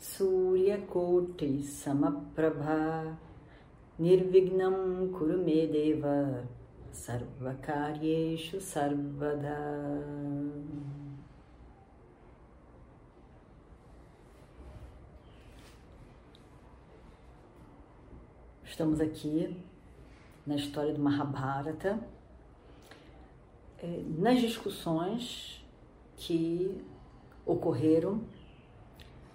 Mahakaya Suryakoti Samaprabha Nirvignam Kurumedeva Sarvakaryeshu Sarvada. Estamos aqui na história do Mahabharata, eh, nas discussões que ocorreram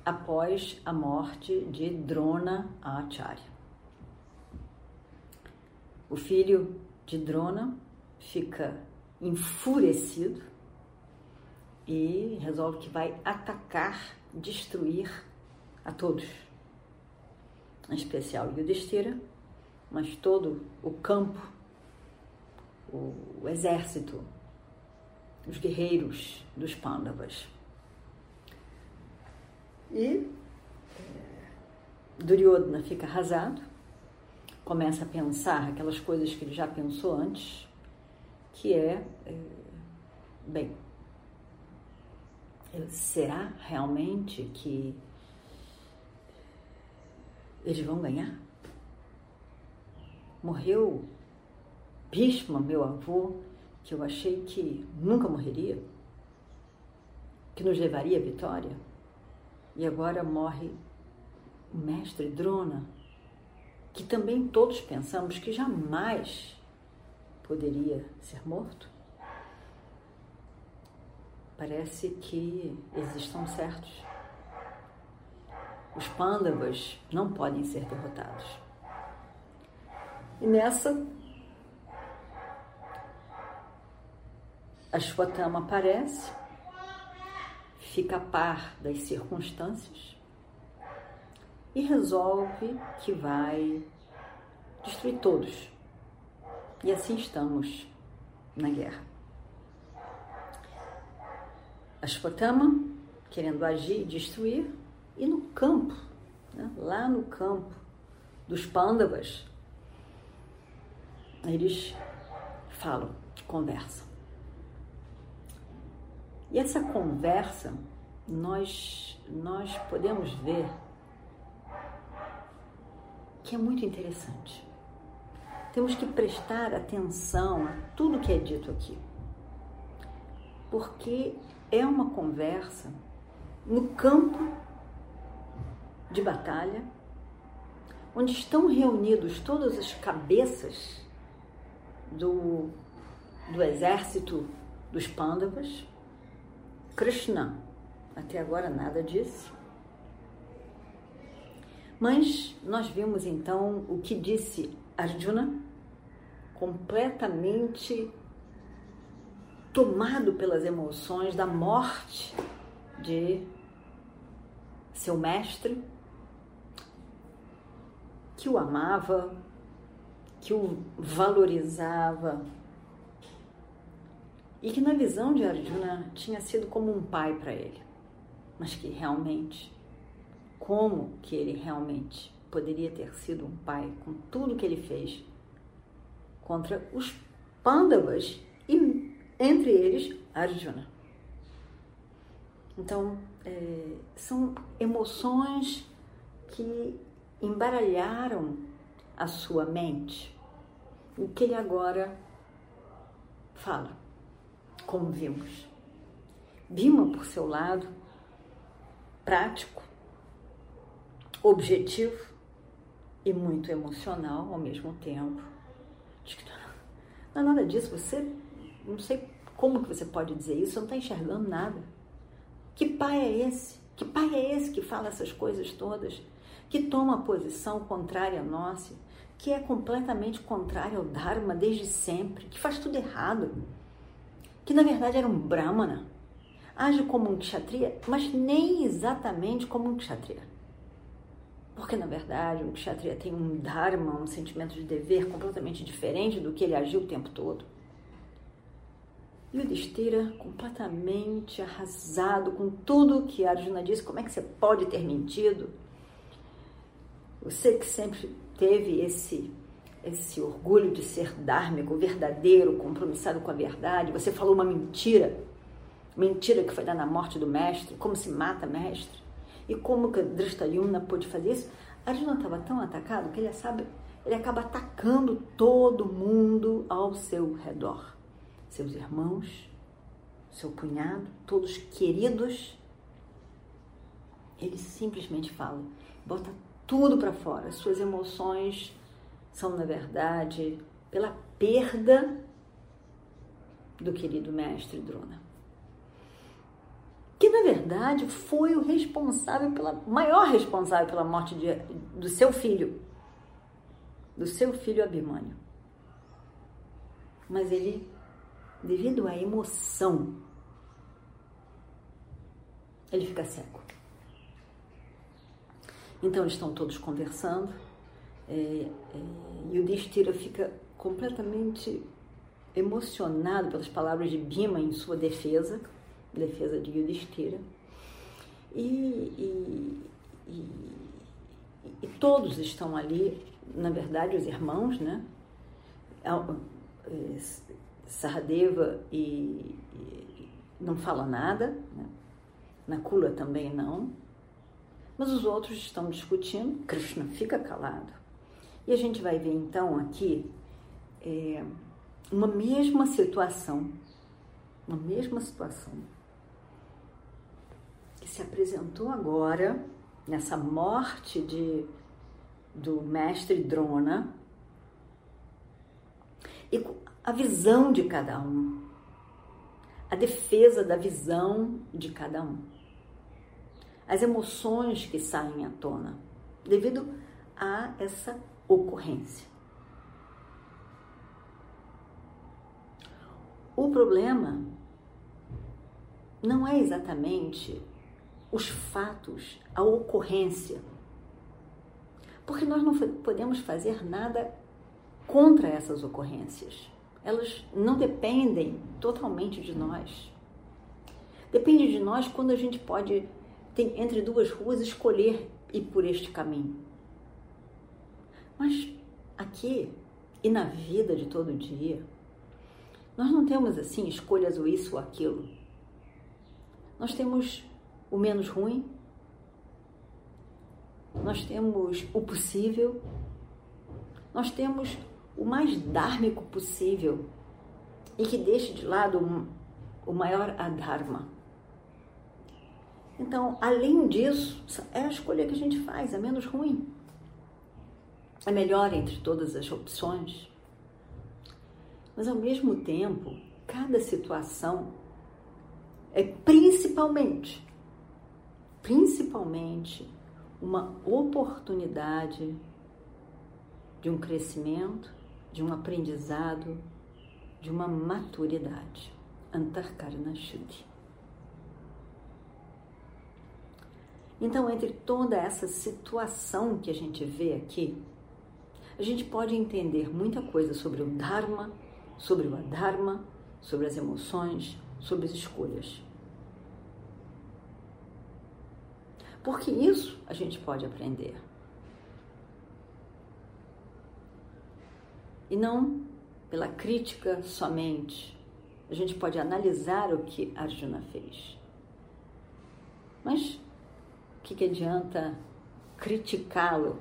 após a morte de Drona Acharya. O filho de Drona fica enfurecido e resolve que vai atacar, destruir a todos, em especial Yudhishthira, mas todo o campo, o exército, os guerreiros dos Pandavas. E é, Duryodhana fica arrasado, começa a pensar aquelas coisas que ele já pensou antes, que é, é bem, será realmente que eles vão ganhar? Morreu Bhishma, meu avô, que eu achei que nunca morreria, que nos levaria à vitória, e agora morre o mestre Drona, que também todos pensamos que jamais poderia ser morto. Parece que estão certos. Os pândavas não podem ser derrotados. E nessa, a Shwatama aparece, fica a par das circunstâncias e resolve que vai destruir todos. E assim estamos na guerra. A Shwatama querendo agir e destruir, e no campo, né, lá no campo dos Pandavas, eles falam, conversam. E essa conversa, nós, nós podemos ver que é muito interessante. Temos que prestar atenção a tudo que é dito aqui, porque é uma conversa no campo de batalha, onde estão reunidos todas as cabeças do, do exército dos Pandavas. Krishna, até agora nada disso. Mas nós vimos então o que disse Arjuna, completamente tomado pelas emoções da morte de seu mestre, que o amava, que o valorizava e que na visão de Arjuna tinha sido como um pai para ele, mas que realmente, como que ele realmente poderia ter sido um pai com tudo que ele fez contra os Pandavas e entre eles Arjuna. Então, é, são emoções que embaralharam a sua mente. O que ele agora fala, como vimos. Bima, por seu lado, prático, objetivo e muito emocional ao mesmo tempo. Diz que não é nada disso, você não sei como que você pode dizer isso, você não está enxergando nada. Que pai é esse? Que pai é esse que fala essas coisas todas? Que toma posição contrária à nossa? Que é completamente contrária ao Dharma desde sempre? Que faz tudo errado? Que na verdade era um Brahmana? Age como um Kshatriya, mas nem exatamente como um Kshatriya. Porque, na verdade, um kshatriya tem um dharma, um sentimento de dever completamente diferente do que ele agiu o tempo todo. E o Yudhishthira, completamente arrasado com tudo que Arjuna disse, como é que você pode ter mentido? Você que sempre teve esse esse orgulho de ser dármico, verdadeiro, compromissado com a verdade, você falou uma mentira, mentira que foi dar na morte do mestre, como se mata mestre, e como que Drishtadyumna pôde fazer isso? Arjuna estava tão atacado que ele sabe, ele acaba atacando todo mundo ao seu redor. Seus irmãos, seu cunhado, todos queridos, ele simplesmente fala, bota tudo para fora. Suas emoções são, na verdade, pela perda do querido mestre Drona. Que, na verdade, foi o responsável pela maior responsável pela morte de, do seu filho, do seu filho Abimânio. Mas ele devido à emoção, ele fica cego. Então eles estão todos conversando é, é, e o Destira fica completamente emocionado pelas palavras de Bima em sua defesa, defesa de Yudhishthira. E, e, e, e, todos estão ali, na verdade, os irmãos, né? É, Sahadeva e, não fala nada, né? Nakula também não, mas os outros estão discutindo, Krishna fica calado. E a gente vai ver então aqui é, uma mesma situação, uma mesma situação que se apresentou agora nessa morte de, do mestre Drona. E a visão de cada um, a defesa da visão de cada um, as emoções que saem à tona devido a essa ocorrência. O problema não é exatamente os fatos, a ocorrência, porque nós não podemos fazer nada contra essas ocorrências elas não dependem totalmente de nós. Depende de nós quando a gente pode, tem, entre duas ruas, escolher ir por este caminho. Mas aqui e na vida de todo dia, nós não temos assim escolhas ou isso ou aquilo. Nós temos o menos ruim, nós temos o possível, nós temos o mais dármico possível e que deixe de lado o maior adharma. Então, além disso, é a escolha que a gente faz, é menos ruim. É melhor entre todas as opções. Mas, ao mesmo tempo, cada situação é principalmente, principalmente, uma oportunidade de um crescimento de um aprendizado, de uma maturidade. Antarkarna Shuddhi. Então, entre toda essa situação que a gente vê aqui, a gente pode entender muita coisa sobre o Dharma, sobre o Adharma, sobre as emoções, sobre as escolhas. Porque isso a gente pode aprender. e não pela crítica somente. A gente pode analisar o que Arjuna fez. Mas o que, que adianta criticá-lo?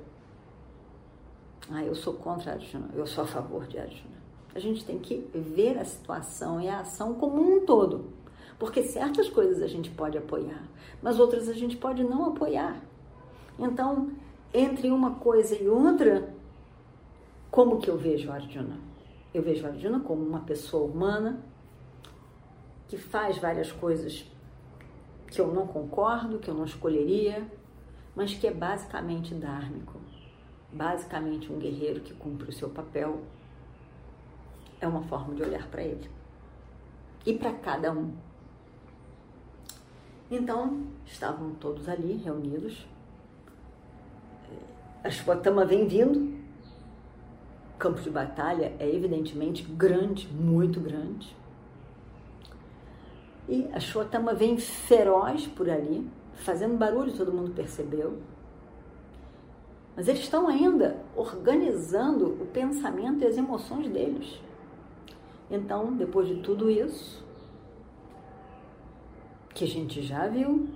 Ah, eu sou contra Arjuna, eu sou a favor de Arjuna. A gente tem que ver a situação e a ação como um todo. Porque certas coisas a gente pode apoiar, mas outras a gente pode não apoiar. Então, entre uma coisa e outra, como que eu vejo Arjuna? Eu vejo Arjuna como uma pessoa humana que faz várias coisas que eu não concordo, que eu não escolheria, mas que é basicamente dármico, basicamente um guerreiro que cumpre o seu papel. É uma forma de olhar para ele e para cada um. Então, estavam todos ali reunidos. A Shwatama vem vindo. O campo de batalha é evidentemente grande, muito grande. E a Shwatama vem feroz por ali, fazendo barulho, todo mundo percebeu. Mas eles estão ainda organizando o pensamento e as emoções deles. Então, depois de tudo isso, que a gente já viu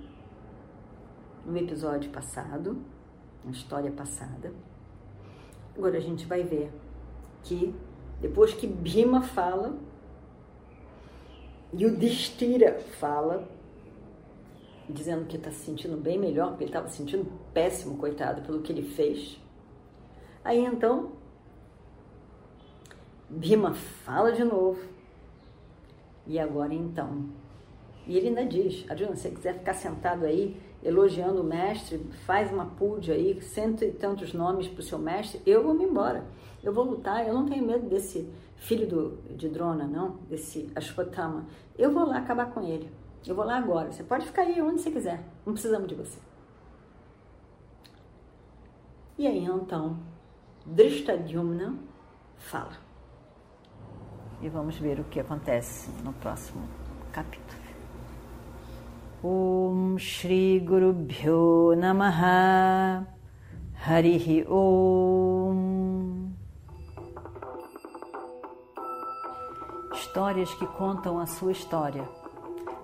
no episódio passado, na história passada, agora a gente vai ver que depois que Bhima fala, e o Distira fala, dizendo que está se sentindo bem melhor, porque ele estava se sentindo péssimo, coitado, pelo que ele fez. Aí então, Bima fala de novo. E agora então? E ele ainda diz: Arjuna, se você quiser ficar sentado aí, elogiando o mestre, faz uma pude aí, cento e tantos nomes para o seu mestre, eu vou me embora. Eu vou lutar, eu não tenho medo desse filho do, de Drona, não, desse Ashwatthama. Eu vou lá acabar com ele. Eu vou lá agora. Você pode ficar aí onde você quiser. Não precisamos de você. E aí então, Drishtadyumna fala. E vamos ver o que acontece no próximo capítulo. Om Shri Guru Bhyo Namaha Harihi Om Histórias que contam a sua história